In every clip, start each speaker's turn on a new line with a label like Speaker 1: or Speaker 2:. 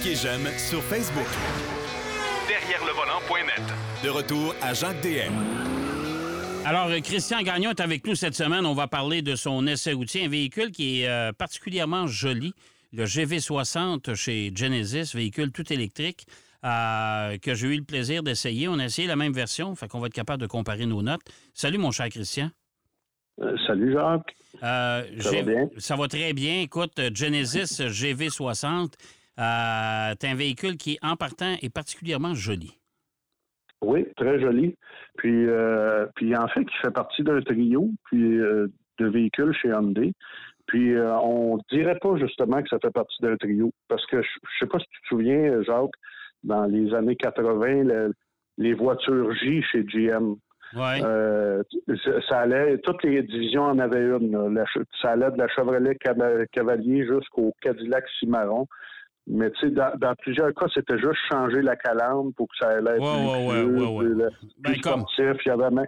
Speaker 1: Cliquez j'aime sur Facebook.
Speaker 2: Derrière le volant.net.
Speaker 1: De retour à Jacques DM.
Speaker 3: Alors, euh, Christian Gagnon est avec nous cette semaine. On va parler de son essai routier, un véhicule qui est euh, particulièrement joli, le GV60 chez Genesis, véhicule tout électrique. euh, que j'ai eu le plaisir d'essayer. On a essayé la même version, fait qu'on va être capable de comparer nos notes. Salut, mon cher Christian.
Speaker 4: Euh, salut Jacques.
Speaker 3: Euh,
Speaker 4: Ça va bien?
Speaker 3: Ça va très bien. Écoute, Genesis GV60, euh, c'est un véhicule qui, en partant, est particulièrement joli.
Speaker 4: Oui, très joli. Puis, euh, puis en fait, il fait partie d'un trio puis, euh, de véhicules chez Hyundai. Puis euh, on dirait pas justement que ça fait partie d'un trio. Parce que je je sais pas si tu te souviens, Jacques, dans les années 80, le- les voitures J chez GM.
Speaker 3: Ouais.
Speaker 4: Euh, ça, allait, toutes les divisions en avaient une. là. La che- ça allait de la Chevrolet Cava- Cavalier jusqu'au Cadillac Cimarron. Mais tu sais, dans, dans plusieurs cas, c'était juste changer la calandre pour que ça allait être
Speaker 3: Ouais,
Speaker 4: plus
Speaker 3: ouais,
Speaker 4: plus, le-
Speaker 3: Ben,
Speaker 4: plus
Speaker 3: comme-
Speaker 4: sportif. Il y avait même,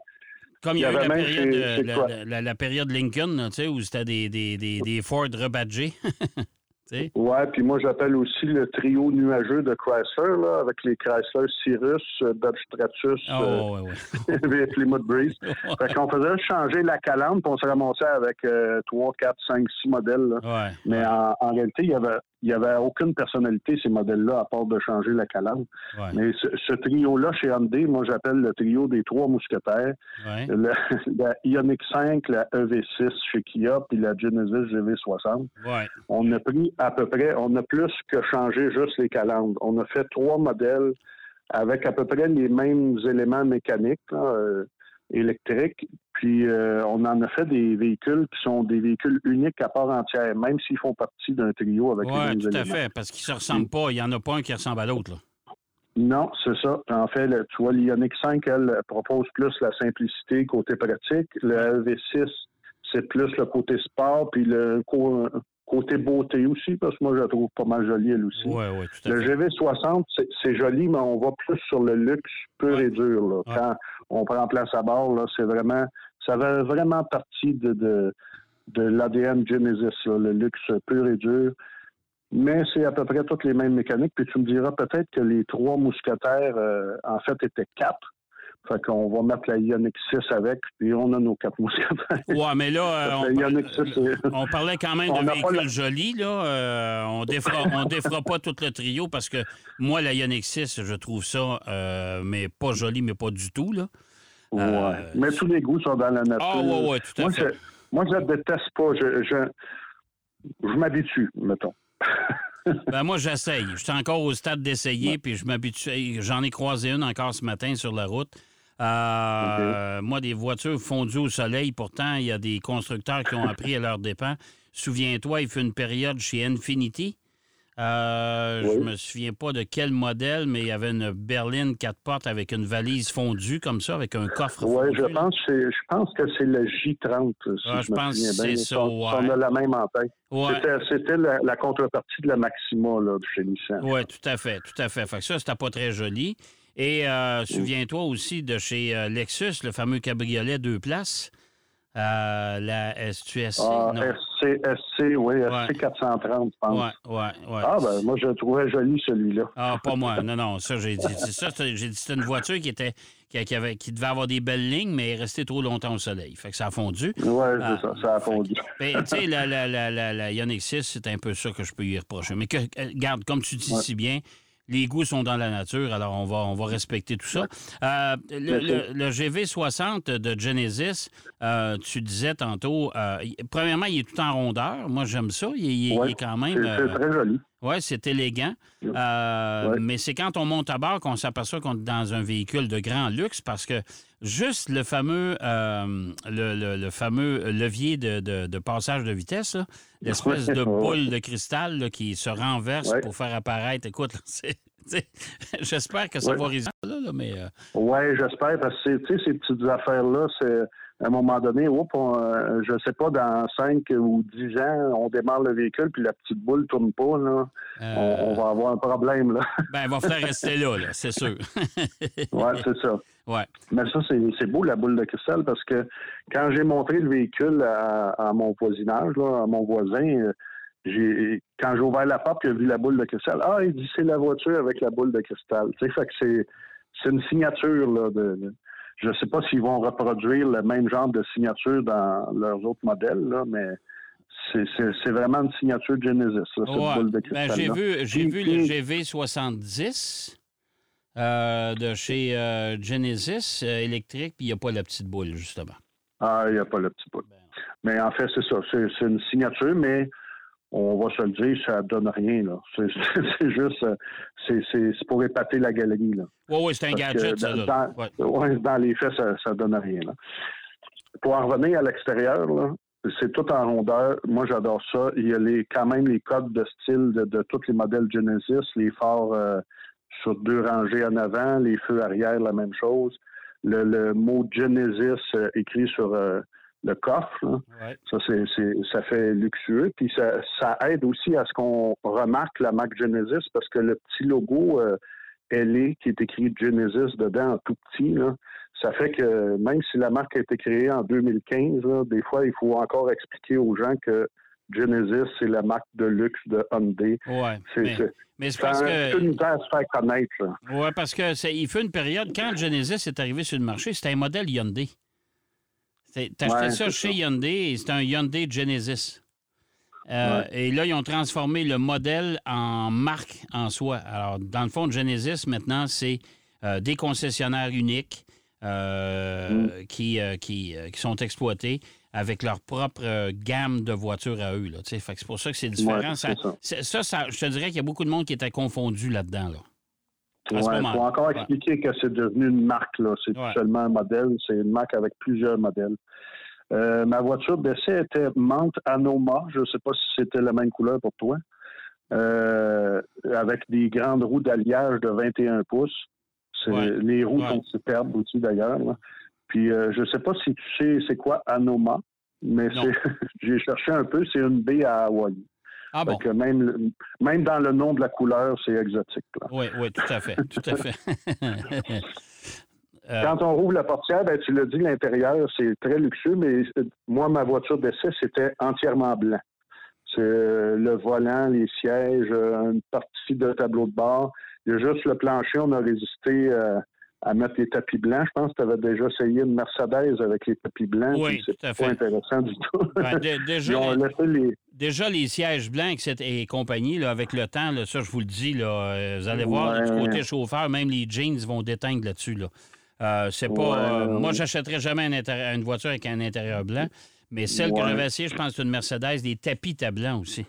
Speaker 3: Comme il y a eu la période,
Speaker 4: chez-
Speaker 3: euh, la, période Lincoln, tu sais, où c'était des, des, des, des Ford rebadgés. Tu sais?
Speaker 4: ouais, puis moi j'appelle aussi le trio nuageux de Chrysler, là, avec les Chrysler Cirrus, euh, Dodge Stratus,
Speaker 3: Oh, ouais, ouais.
Speaker 4: euh, et Plymouth Breeze. Fait qu'on faisait changer la calandre, puis on se ramassait avec euh, 3, 4, 5, 6 modèles. là.
Speaker 3: Ouais.
Speaker 4: Mais en, en réalité, il y avait, il y avait aucune personnalité, ces modèles-là, à part de changer la calandre.
Speaker 3: Ouais.
Speaker 4: Mais ce, ce trio-là, chez Hyundai, moi, j'appelle le trio des trois mousquetaires.
Speaker 3: Ouais.
Speaker 4: Le- la Ioniq 5, la EV6 chez Kia, puis la Genesis GV60.
Speaker 3: Ouais.
Speaker 4: On a pris à peu près, on a plus que changé juste les calandres. On a fait trois modèles avec à peu près les mêmes éléments mécaniques, là, euh, électriques. Puis euh, on en a fait des véhicules qui sont des véhicules uniques à part entière, même s'ils font partie d'un trio avec les
Speaker 3: Ouais,
Speaker 4: mêmes
Speaker 3: tout à fait, parce qu'ils se ressemblent pas. Il n'y en a pas un qui ressemble à l'autre.
Speaker 4: Non, c'est ça. En fait, le- tu vois, l'Ioniq 5, elle, propose plus la simplicité côté pratique. Le LV6, c'est plus le côté sport, puis le côté beauté aussi, parce que moi, je la trouve pas mal jolie, elle aussi.
Speaker 3: Ouais, ouais, tout à
Speaker 4: Le
Speaker 3: fait.
Speaker 4: GV60, c'est- c'est joli, mais on va plus sur le luxe pur
Speaker 3: Ouais.
Speaker 4: et dur. là. Quand on prend place à bord, là, c'est vraiment, ça fait vraiment partie de, de, de l'ADN Genesis, là, le luxe pur et dur. Mais c'est à peu près toutes les mêmes mécaniques. Puis tu me diras peut-être que les trois mousquetaires, euh, en fait, étaient quatre. Fait qu'on va mettre la Ioniq 6 avec, puis on a nos quatre mousquetaires.
Speaker 3: Ouais, mais là, on,
Speaker 4: que
Speaker 3: par-
Speaker 4: Ioniq 6, c'est-
Speaker 3: on parlait quand même
Speaker 4: pas
Speaker 3: véhicules
Speaker 4: la-
Speaker 3: jolis. Là. Euh, on défera, on défera pas tout le trio parce que moi, la Ioniq 6, je trouve ça, euh, mais pas joli, mais pas du tout. Là.
Speaker 4: Ouais.
Speaker 3: Euh,
Speaker 4: Mais tous les goûts sont dans la nature.
Speaker 3: Ah, ouais, ouais, tout à
Speaker 4: moi,
Speaker 3: fait.
Speaker 4: Je, moi, je déteste pas. Je, je, je m'habitue, mettons.
Speaker 3: Ben moi, j'essaye. Je suis encore au stade d'essayer, puis je m'habitue. J'en ai croisé une encore ce matin sur la route. Euh, Moi, des voitures fondues au soleil, pourtant, il y a des constructeurs qui ont appris à leur dépens. Souviens-toi, il fait une période chez Infinity. Euh, Je
Speaker 4: Oui.
Speaker 3: me souviens pas de quel modèle, mais il y avait une berline quatre portes avec une valise fondue comme ça, avec un coffre
Speaker 4: Oui, je pense, que c'est- je pense que c'est le J30, si
Speaker 3: Ah, je
Speaker 4: je
Speaker 3: pense que c'est ça,
Speaker 4: on- si
Speaker 3: ouais.
Speaker 4: on a la même en tête.
Speaker 3: Ouais.
Speaker 4: C'était, c'était la, la contrepartie de la Maxima là, de chez Nissan.
Speaker 3: Oui, tout à fait, tout à fait. Fait que ça, c'était pas très joli. Et euh, souviens-toi aussi de chez euh, Lexus, le fameux cabriolet deux places, euh, la STUSC.
Speaker 4: Ah,
Speaker 3: non?
Speaker 4: SC, SC, oui, SC 430, je pense.
Speaker 3: Ouais, ouais, ouais.
Speaker 4: Ah, ben, moi, je le trouvais joli, celui-là.
Speaker 3: Ah, pas moi. Non, non, ça, j'ai dit. C'est ça, c'est- j'ai dit c'était une voiture qui était qui, qui avait, qui devait avoir des belles lignes, mais est restée trop longtemps au soleil. Fait que ça a fondu.
Speaker 4: Oui, c'est
Speaker 3: Ah,
Speaker 4: ça, ça a fondu.
Speaker 3: que- Ben, tu sais, la, la, la, la, la Ioniq 6, c'est un peu ça que je peux y reprocher. Mais que, euh, garde, comme tu dis
Speaker 4: Ouais.
Speaker 3: si bien, les goûts sont dans la nature, alors on va, on va respecter tout ça. Euh, le,
Speaker 4: Merci.
Speaker 3: le- le GV60 de Genesis, euh, tu disais tantôt, euh, premièrement, il est tout en rondeur. Moi, j'aime ça. Il, il- est quand même.
Speaker 4: C'est très joli.
Speaker 3: Oui, c'est élégant. Euh,
Speaker 4: Ouais.
Speaker 3: Mais c'est quand on monte à bord qu'on s'aperçoit qu'on est dans un véhicule de grand luxe parce que juste le fameux, euh, le, le- le fameux levier de, de- de passage de vitesse, l'espèce de boule de cristal là, qui se renverse
Speaker 4: Ouais.
Speaker 3: pour faire apparaître. Écoute, j'espère que ça
Speaker 4: Ouais.
Speaker 3: va là, là, mais euh,
Speaker 4: Oui, j'espère, parce que ces petites affaires-là, c'est à un moment donné, oups, on, euh, je sais pas, dans 5 ou 10 ans, on démarre le véhicule, puis la petite boule tourne pas, là.
Speaker 3: euh,
Speaker 4: On, on va avoir un problème, là.
Speaker 3: ben, il va falloir rester là, là c'est sûr.
Speaker 4: ouais, c'est ça.
Speaker 3: ouais.
Speaker 4: Mais ça, c'est beau, la boule de cristal, parce que quand j'ai montré le véhicule à, à mon voisinage, là, à mon voisin, j'ai quand j'ai ouvert la porte, j'ai vu la boule de cristal. Ah, il dit c'est la voiture avec la boule de cristal. Tu sais, fait que c'est c'est une signature là. De, je ne sais pas s'ils vont reproduire le même genre de signature dans leurs autres modèles là, mais c'est vraiment une signature Genesis, cette boule de
Speaker 3: ben, cristal. j'ai vu, j'ai vu le GV70 euh, de chez euh, Genesis euh, électrique, puis il n'y a pas la petite boule, justement.
Speaker 4: Ah, il n'y a pas la petite boule. Ben mais en fait, c'est ça. C'est une signature, mais on va se le dire, ça donne rien. là. C'est juste, c'est pour épater la galerie. Là.
Speaker 3: Oui, oui, c'est un gadget, ça.
Speaker 4: Dans, ouais. dans les faits, ça, ça donne rien. Là. Pour en revenir à l'extérieur, c'est tout en rondeur. Moi, j'adore ça. Il y a les, quand même les codes de style de, de tous les modèles Genesis, les phares euh, sur deux rangées en avant, les feux arrière, la même chose. Le, mot Genesis euh, écrit sur euh, le coffre. Ça, c'est, ça fait luxueux. Puis ça, ça aide aussi à ce qu'on remarque la marque Genesis parce que le petit logo euh, LA qui est écrit Genesis dedans en tout petit, là, ça fait que même si la marque a été créée en 2015, des fois, il faut encore expliquer aux gens que Genesis, c'est la marque de luxe de Hyundai.
Speaker 3: Oui. mais, c'est parce que.
Speaker 4: une à se faire connaître.
Speaker 3: Oui, parce que il fait une période, quand Genesis est arrivé sur le marché, c'était un modèle Hyundai. T'achetais ça chez Hyundai et c'était un Hyundai Genesis. Euh, et là, ils ont transformé le modèle en marque en soi. Alors, dans le fond, Genesis, maintenant, c'est euh, des concessionnaires uniques euh, mm. qui, qui, sont exploités avec leur propre gamme de voitures à eux. c'est pour ça que c'est différent. ça, ça. je te dirais qu'il y a beaucoup de monde qui était confondu là-dedans. Là.
Speaker 4: Il faut encore expliquer que c'est devenu une marque. Là. C'est seulement un modèle. C'est une marque avec plusieurs modèles. Euh, ma voiture d'essai était Mante Anoma. Je ne sais pas si c'était la même couleur pour toi. Euh, avec des grandes roues d'alliage de 21 pouces. Les roues sont superbes aussi d'ailleurs. Puis euh, je ne sais pas si tu sais c'est quoi Anoma, mais j'ai cherché un peu, c'est une baie à Hawaï. Ah bon. même, même dans le nom de la couleur, c'est exotique.
Speaker 3: Oui, oui, tout à fait. tout à fait.
Speaker 4: Euh, Quand on rouvre la portière, ben, tu l'as dit, l'intérieur, c'est très luxueux, mais euh, moi, ma voiture d'essai, c'était entièrement blanc. C'est euh, le volant, les sièges, une partie de tableau de bord. Il y a juste le plancher, on a résisté à mettre les tapis blancs. Je pense que tu avais déjà essayé une Mercedes avec les tapis blancs.
Speaker 3: Oui,
Speaker 4: c'est
Speaker 3: pas
Speaker 4: intéressant du tout.
Speaker 3: Ben, déjà, les... sièges blancs et compagnie, là, avec le temps, là, ça, je vous le dis, là, euh, vous allez voir, du côté chauffeur, même les jeans vont déteindre là-dessus. Là. Euh, c'est pas. Euh, moi, j'achèterais jamais une voiture avec un intérieur blanc, mais celle que j'avais essayée, je pense que c'est une Mercedes, des tapis blancs aussi.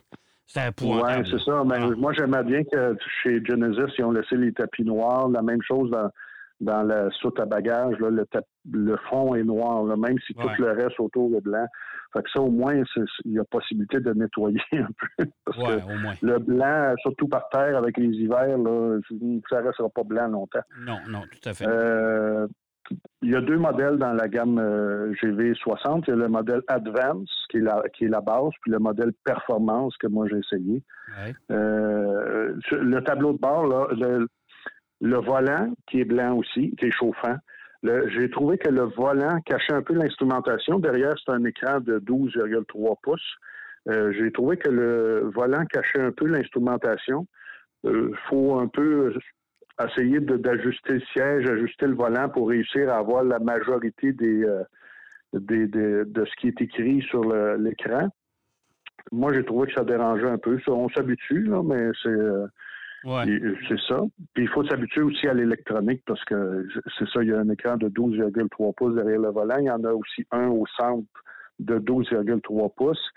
Speaker 3: C'est un point.
Speaker 4: Oui, c'est ça. Mais ah. moi, j'aimais bien que chez Genesis, ils ont laissé les tapis noirs. La même chose dans dans la soute à bagages, là, le, le, fond est noir, même si tout le reste autour est blanc. Fait que ça, au moins, il y a possibilité de nettoyer un peu. Parce que le blanc, surtout par terre avec les hivers, là, ça ne restera pas blanc longtemps.
Speaker 3: Non, non, tout à fait.
Speaker 4: Euh, il y a deux modèles dans la gamme euh, GV60. Il y a le modèle Advance, qui est la, qui est la base, puis le modèle Performance que moi j'ai essayé. Euh, le tableau de bord, là, le, le volant, qui est blanc aussi, qui est chauffant. J'ai trouvé que le volant cachait un peu l'instrumentation. Derrière, c'est un écran de 12,3 pouces. Euh, j'ai trouvé que le volant cachait un peu l'instrumentation. Il euh, faut un peu essayer d'ajuster le siège, ajuster le volant pour réussir à avoir la majorité des, euh, de ce qui est écrit sur l'écran. Moi, j'ai trouvé que ça dérangeait un peu. on s'habitue, mais c'est c'est ça. Puis il faut s'habituer aussi à l'électronique parce que c'est ça, il y a un écran de 12,3 pouces derrière le volant. Il y en a aussi un au centre de 12,3 pouces.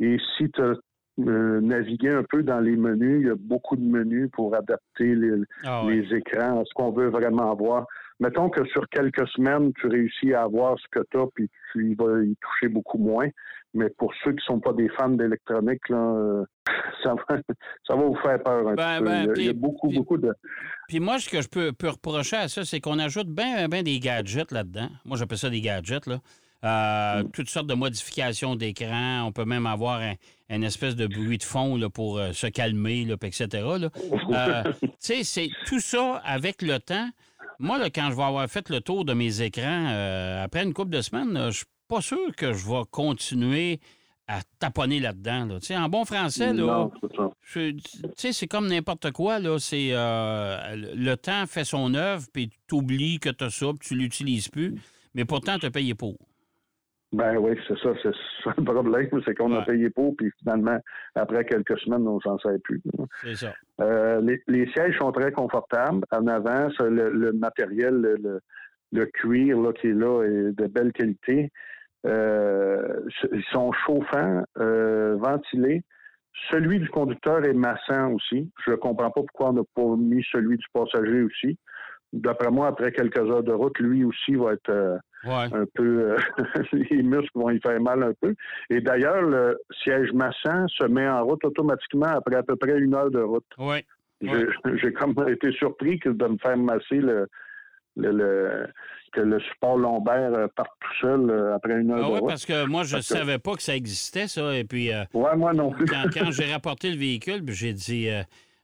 Speaker 4: Et si tu as euh, navigué un peu dans les menus, il y a beaucoup de menus pour adapter les, ah les écrans à ce qu'on veut vraiment voir. Mettons que sur quelques semaines, tu réussis à avoir ce que tu as, puis tu vas y toucher beaucoup moins. Mais pour ceux qui ne sont pas des fans d'électronique, euh, ça, va, ça va vous faire peur un ben, peu. Ben, il, y a, beaucoup, beaucoup de.
Speaker 3: Puis moi, ce que je peux, reprocher à ça, c'est qu'on ajoute bien ben des gadgets là-dedans. Moi, j'appelle ça des gadgets, là. Euh, mm. Toutes sortes de modifications d'écran. On peut même avoir un, espèce de bruit de fond là, pour euh, se calmer, là, etc. tu sais, c'est tout ça avec le temps. Moi, là, quand je vais avoir fait le tour de mes écrans, après une couple de semaines, je pas sûr que je vais continuer à taponner là-dedans. Là. En bon français, là,
Speaker 4: c'est
Speaker 3: comme n'importe quoi. Là. C'est, euh, le temps fait son œuvre, puis tu oublies que tu as ça, puis tu l'utilises plus. Mais pourtant, tu as payé pour.
Speaker 4: Ben oui, c'est ça. C'est ça le problème, c'est qu'on a payé pour, puis finalement, après quelques semaines, on s'en sert plus.
Speaker 3: C'est ça.
Speaker 4: Euh, les, les sièges sont très confortables. En avant, c'est le, le matériel, le, le- le cuir là, qui est là est de belle qualité. Euh, ils sont chauffants, euh, ventilés. Celui du conducteur est massant aussi. Je ne comprends pas pourquoi on n'a pas mis celui du passager aussi. D'après moi, après quelques heures de route, lui aussi va être euh,
Speaker 3: Ouais.
Speaker 4: un peu... euh, les muscles vont y faire mal un peu. Et d'ailleurs, le siège massant se met en route automatiquement après à peu près une heure de route.
Speaker 3: Ouais.
Speaker 4: J'ai j'ai comme été surpris que de me faire masser le, le, le- que le support lombaire euh, parte tout seul euh, après une heure
Speaker 3: Ah ouais, parce que moi, je ne savais pas que ça existait, ça. Et puis, euh,
Speaker 4: Ouais, moi non plus.
Speaker 3: quand, quand j'ai rapporté le véhicule, j'ai dit, euh,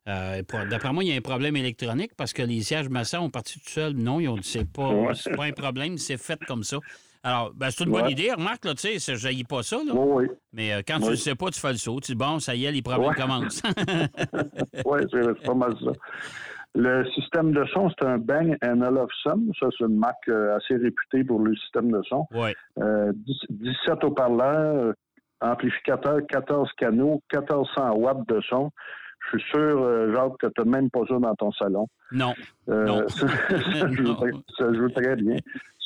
Speaker 3: euh, d'après moi, il y a un problème électronique parce que les sièges massants ont parti tout seuls. Non, ils ont dit, c'est pas,
Speaker 4: Ouais.
Speaker 3: c'est pas un problème, c'est fait comme ça. Alors, ben, c'est une bonne
Speaker 4: Ouais.
Speaker 3: idée. Remarque, là, tu sais, je pas ça, là.
Speaker 4: Oui, oui.
Speaker 3: Mais euh, quand tu le sais pas, tu fais le saut. Tu dis, bon, ça y est, les problèmes
Speaker 4: Ouais.
Speaker 3: commencent.
Speaker 4: Oui, c'est pas mal ça. Le système de son, c'est un Bang Olufsen. Ça, c'est une marque euh, assez réputée pour le système de son.
Speaker 3: oui.
Speaker 4: Euh, 10 17 haut-parleurs, amplificateur, 14 canaux, 1400 watts de son. Je suis sûr, euh, Jacques, que tu n'as même pas ça dans ton salon.
Speaker 3: Non.
Speaker 4: Euh,
Speaker 3: Non.
Speaker 4: ça, ça joue,
Speaker 3: Non.
Speaker 4: ça joue très bien.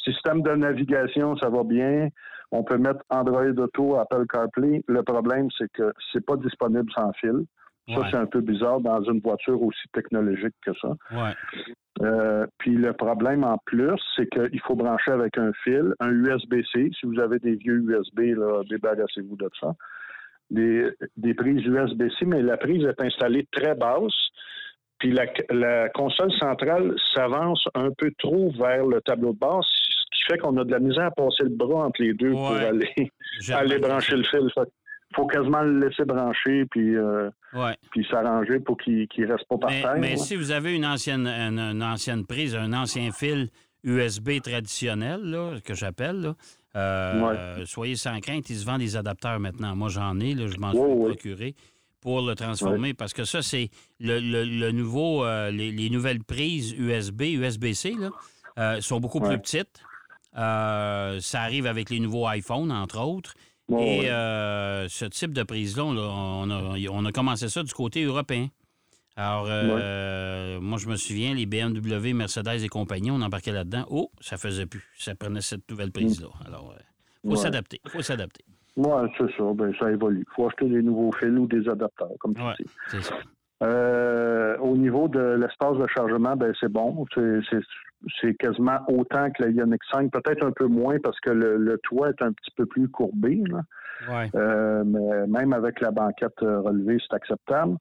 Speaker 4: Système de navigation, ça va bien. On peut mettre Android Auto, Apple CarPlay. Le problème, c'est que c'est pas disponible sans fil. Ça,
Speaker 3: Ouais.
Speaker 4: c'est un peu bizarre dans une voiture aussi technologique que ça.
Speaker 3: Ouais.
Speaker 4: Euh, puis le problème en plus, c'est qu'il faut brancher avec un fil, un USB-C. Si vous avez des vieux USB, débarrassez-vous de ça. Des, des prises USB-C, mais la prise est installée très basse. Puis la, la console centrale s'avance un peu trop vers le tableau de base, ce qui fait qu'on a de la misère à passer le bras entre les deux pour aller, aller brancher le fil. Il faut quasiment le laisser brancher puis, euh.
Speaker 3: Ouais.
Speaker 4: puis s'arranger pour qu'il ne reste pas par
Speaker 3: Mais,
Speaker 4: terre.
Speaker 3: mais si vous avez une ancienne, une, une ancienne prise, un ancien fil USB traditionnel, là, que j'appelle, euh,
Speaker 4: Ouais.
Speaker 3: soyez sans crainte, ils se vendent des adapteurs maintenant. Moi, j'en ai, là, je m'en suis procuré pour le transformer parce que ça, c'est le, le- le nouveau, euh, les, les nouvelles prises USB, USB-C, là, sont beaucoup plus petites. Ça arrive avec les nouveaux iPhones, entre autres.
Speaker 4: Ouais,
Speaker 3: Et
Speaker 4: ouais.
Speaker 3: euh, ce type de prise-là, on, a- on a, on a commencé ça du côté européen. Alors, euh, moi, je me souviens, les BMW, Mercedes et compagnie, on embarquait là-dedans. Oh, ça faisait plus. Ça prenait cette nouvelle prise-là. Alors, il faut
Speaker 4: Ouais.
Speaker 3: s'adapter. Il faut s'adapter.
Speaker 4: Oui, c'est ça. Ben, ça évolue. Il faut acheter des nouveaux fils ou des adapteurs, comme tu
Speaker 3: Ouais,
Speaker 4: dis.
Speaker 3: c'est ça.
Speaker 4: Euh, au niveau de l'espace de chargement, ben, c'est bon. C'est- quasiment autant que la Ioniq 5, peut-être un peu moins parce que le, le toit est un petit peu plus courbé. là.
Speaker 3: Ouais.
Speaker 4: Euh, mais même avec la banquette euh, relevée, c'est acceptable.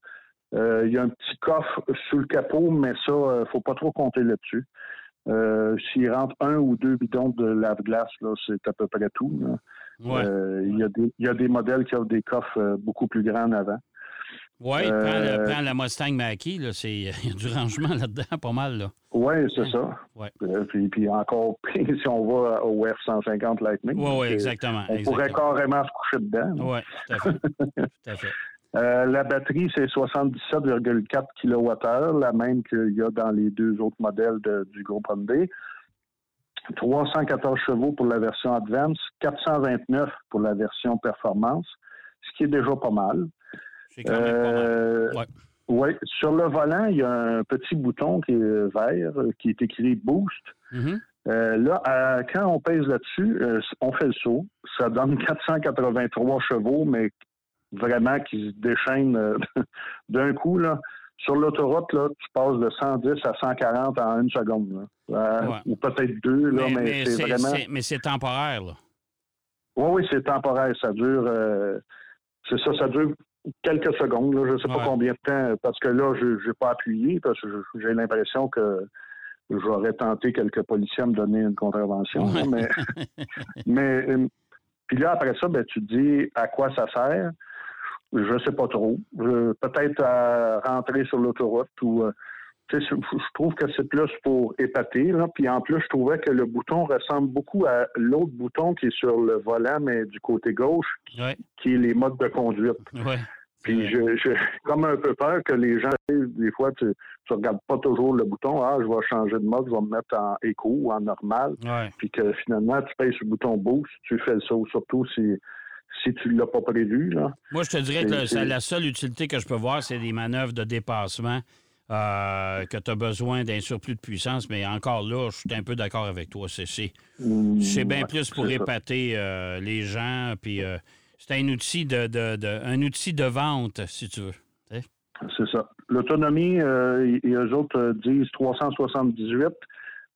Speaker 4: Euh, Il y a un petit coffre sous le capot, mais ça, faut pas trop compter là-dessus. S'il rentre un ou deux bidons de lave-glace, c'est à peu près tout.
Speaker 3: Ouais.
Speaker 4: Il y, a des- il y a des modèles qui offrent des coffres beaucoup plus grands en avant. Euh,
Speaker 3: prends, prends la Mustang Mach-E, là, c'est, il y a du rangement là-dedans, pas mal, là.
Speaker 4: Oui, c'est ça.
Speaker 3: Ouais.
Speaker 4: Euh, puis, puis encore, si on va au F-150 Lightning,
Speaker 3: Oui, oui, exactement.
Speaker 4: on pourrait carrément se coucher dedans.
Speaker 3: Oui, tout à fait. tout à fait.
Speaker 4: Euh, la batterie, c'est 77,4 kWh, la même qu'il y a dans les deux autres modèles de- du groupe Hyundai. 314 chevaux pour la version Advance, 429 pour la version Performance, ce qui est déjà pas mal.
Speaker 3: C'est quand même pas mal.
Speaker 4: Euh,
Speaker 3: Ouais.
Speaker 4: Oui, sur le volant, il y a un petit bouton qui est vert, euh, qui est écrit Boost.
Speaker 3: Mhm.
Speaker 4: Euh, là, euh, quand on pèse là-dessus, euh, on fait le saut. Ça donne 483 chevaux, mais vraiment qui se déchaînent euh, d'un coup. Là. Sur l'autoroute, là, tu passes de 110 à 140 en une seconde. là.
Speaker 3: Ouais.
Speaker 4: Ou peut-être deux, là, mais,
Speaker 3: Mais, mais
Speaker 4: c'est vraiment...
Speaker 3: mais c'est temporaire, là.
Speaker 4: Oui, oui, c'est temporaire. Ça dure... C'est ça, ça dure quelques secondes. là. Je ne sais
Speaker 3: Ouais.
Speaker 4: pas combien de temps, parce que là, je n'ai pas appuyé, parce que j'ai l'impression que j'aurais tenté quelques policiers à me donner une contravention. là, mais mais euh, puis là, après ça, ben, tu te dis à quoi ça sert? Je sais pas trop. Peut-être à rentrer sur l'autoroute ou euh, je trouve que c'est plus pour épater. Là. Puis en plus, je trouvais que le bouton ressemble beaucoup à l'autre bouton qui est sur le volant, mais du côté gauche, qui est les modes de conduite. Puis je, comme un peu peur que les gens, des fois, tu, tu regardes pas toujours le bouton. Ah, je vais changer de mode, je vais me mettre en éco ou en normal. Puis que finalement, tu payes sur le bouton boost, tu fais le saut, surtout si, si tu l'as pas prévu. Là.
Speaker 3: Moi, je te dirais que
Speaker 4: c'est-
Speaker 3: la seule utilité que je peux voir, c'est des manœuvres de dépassement, euh, que tu as besoin d'un surplus de puissance. Mais encore là, je suis un peu d'accord avec toi. C'est, c'est, c'est bien
Speaker 4: Ouais,
Speaker 3: plus pour épater euh, les gens. Puis euh, c'est un outil de, de- de- un outil de vente, si tu veux.
Speaker 4: C'est ça. L'autonomie, et, eux autres disent 378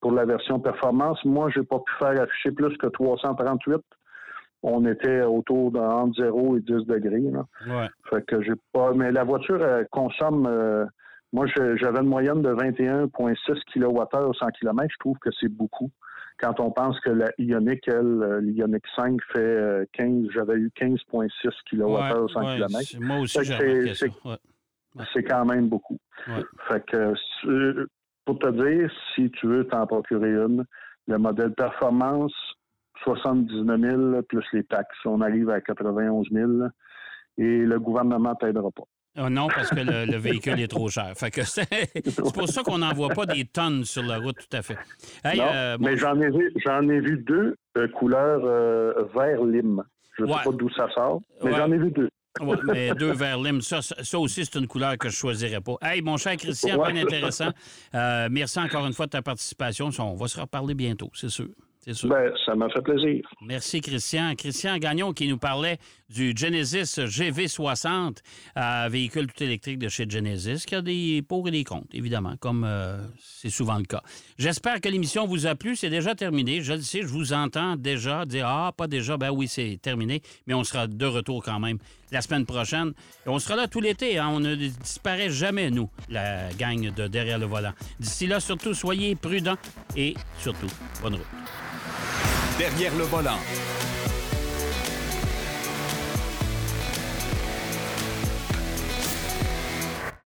Speaker 4: pour la version performance. Moi, j'ai pas pu faire afficher plus que 338. On était autour de entre 0 et 10 degrés. Là.
Speaker 3: Ouais.
Speaker 4: Fait que j'ai pas. Mais la voiture elle consomme. euh, moi, j'avais une moyenne de 21,6 kWh au 100 km. Je trouve que c'est beaucoup. Quand on pense que la Ioniq, elle, euh, l'Ioniq 5 fait euh, 15, j'avais eu 15,6 kWh au 100
Speaker 3: Ouais,
Speaker 4: km.
Speaker 3: c'est- Moi aussi,
Speaker 4: c'est-
Speaker 3: Ouais.
Speaker 4: Quand même beaucoup. Fait que, euh, pour te dire, si tu veux t'en procurer une, le modèle performance, 79 000 plus les taxes. On arrive à 91 000 et le gouvernement t'aidera pas.
Speaker 3: Ah non, parce que le, le véhicule est trop cher. Fait que c'est, c'est pour ça qu'on n'envoie pas des tonnes sur la route, tout à fait. Hey,
Speaker 4: Non,
Speaker 3: euh, bon,
Speaker 4: mais j'en ai vu, j'en ai vu deux euh, couleurs euh, vert lime. Je ne
Speaker 3: Ouais.
Speaker 4: sais pas d'où ça sort, mais
Speaker 3: Ouais.
Speaker 4: j'en ai vu deux.
Speaker 3: Ouais, mais deux verts lime, ça, aussi, c'est une couleur que je choisirais pas. Hey, mon cher Christian, bien intéressant. Euh, merci encore une fois de ta participation. On va se reparler bientôt, c'est sûr. C'est sûr.
Speaker 4: Ben, ça m'a fait plaisir.
Speaker 3: Merci, Christian. Christian Gagnon qui nous parlait du Genesis GV60, euh, véhicule tout électrique de chez Genesis, qui a des pour et des contre, évidemment, comme euh, c'est souvent le cas. J'espère que l'émission vous a plu. C'est déjà terminé. Je le sais, je vous entends déjà dire Ah, pas déjà. Ben oui, c'est terminé. Mais on sera de retour quand même la semaine prochaine. Et on sera là tout l'été. hein. On ne disparaît jamais, nous, la gang de Derrière le volant. D'ici là, surtout, soyez prudents et surtout, bonne route.
Speaker 1: Derrière le volant.